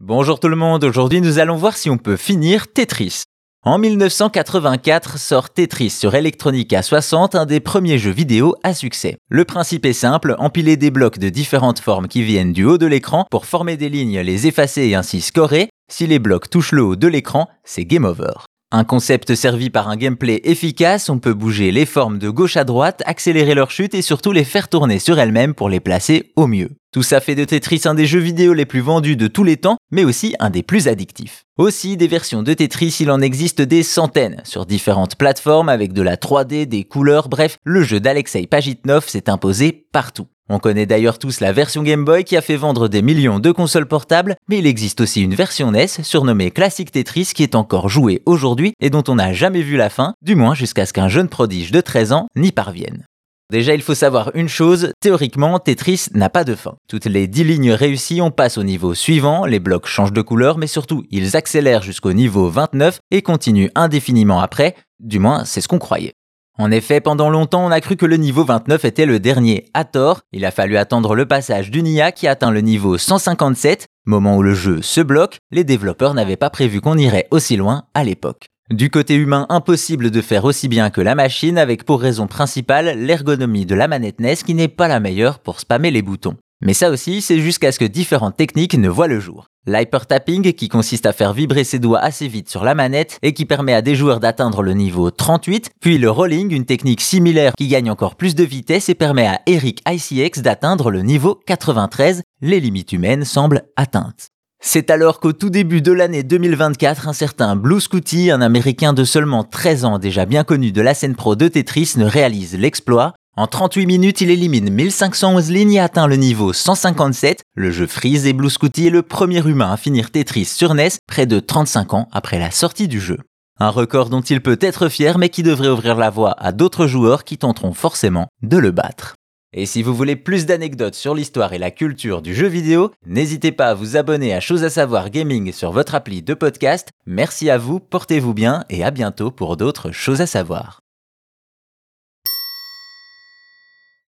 Bonjour tout le monde, aujourd'hui nous allons voir si on peut finir Tetris. En 1984 sort Tetris sur Electronica 60, un des premiers jeux vidéo à succès. Le principe est simple, empiler des blocs de différentes formes qui viennent du haut de l'écran pour former des lignes, les effacer et ainsi scorer. Si les blocs touchent le haut de l'écran, c'est game over. Un concept servi par un gameplay efficace, on peut bouger les formes de gauche à droite, accélérer leur chute et surtout les faire tourner sur elles-mêmes pour les placer au mieux. Tout ça fait de Tetris un des jeux vidéo les plus vendus de tous les temps, mais aussi un des plus addictifs. Aussi, des versions de Tetris, il en existe des centaines, sur différentes plateformes avec de la 3D, des couleurs, bref, le jeu d'Alexei Pajitnov s'est imposé partout. On connaît d'ailleurs tous la version Game Boy qui a fait vendre des millions de consoles portables, mais il existe aussi une version NES surnommée Classic Tetris qui est encore jouée aujourd'hui et dont on n'a jamais vu la fin, du moins jusqu'à ce qu'un jeune prodige de 13 ans n'y parvienne. Déjà, il faut savoir une chose, théoriquement, Tetris n'a pas de fin. Toutes les 10 lignes réussies, on passe au niveau suivant, les blocs changent de couleur, mais surtout, ils accélèrent jusqu'au niveau 29 et continuent indéfiniment après, du moins c'est ce qu'on croyait. En effet, pendant longtemps, on a cru que le niveau 29 était le dernier. À tort, il a fallu attendre le passage du Nia qui atteint le niveau 157, moment où le jeu se bloque, les développeurs n'avaient pas prévu qu'on irait aussi loin à l'époque. Du côté humain, impossible de faire aussi bien que la machine avec pour raison principale l'ergonomie de la manette NES qui n'est pas la meilleure pour spammer les boutons. Mais ça aussi, c'est jusqu'à ce que différentes techniques ne voient le jour. L'hyper-tapping, qui consiste à faire vibrer ses doigts assez vite sur la manette et qui permet à des joueurs d'atteindre le niveau 38, puis le rolling, une technique similaire qui gagne encore plus de vitesse et permet à Eric ICX d'atteindre le niveau 93, les limites humaines semblent atteintes. C'est alors qu'au tout début de l'année 2024, un certain Blue Scooty, un américain de seulement 13 ans déjà bien connu de la scène pro de Tetris, ne réalise l'exploit en 38 minutes, il élimine 1511 lignes et atteint le niveau 157. Le jeu freeze et Blue Scooty est le premier humain à finir Tetris sur NES près de 35 ans après la sortie du jeu. Un record dont il peut être fier mais qui devrait ouvrir la voie à d'autres joueurs qui tenteront forcément de le battre. Et si vous voulez plus d'anecdotes sur l'histoire et la culture du jeu vidéo, n'hésitez pas à vous abonner à Chose à savoir gaming sur votre appli de podcast. Merci à vous, portez-vous bien et à bientôt pour d'autres choses à savoir.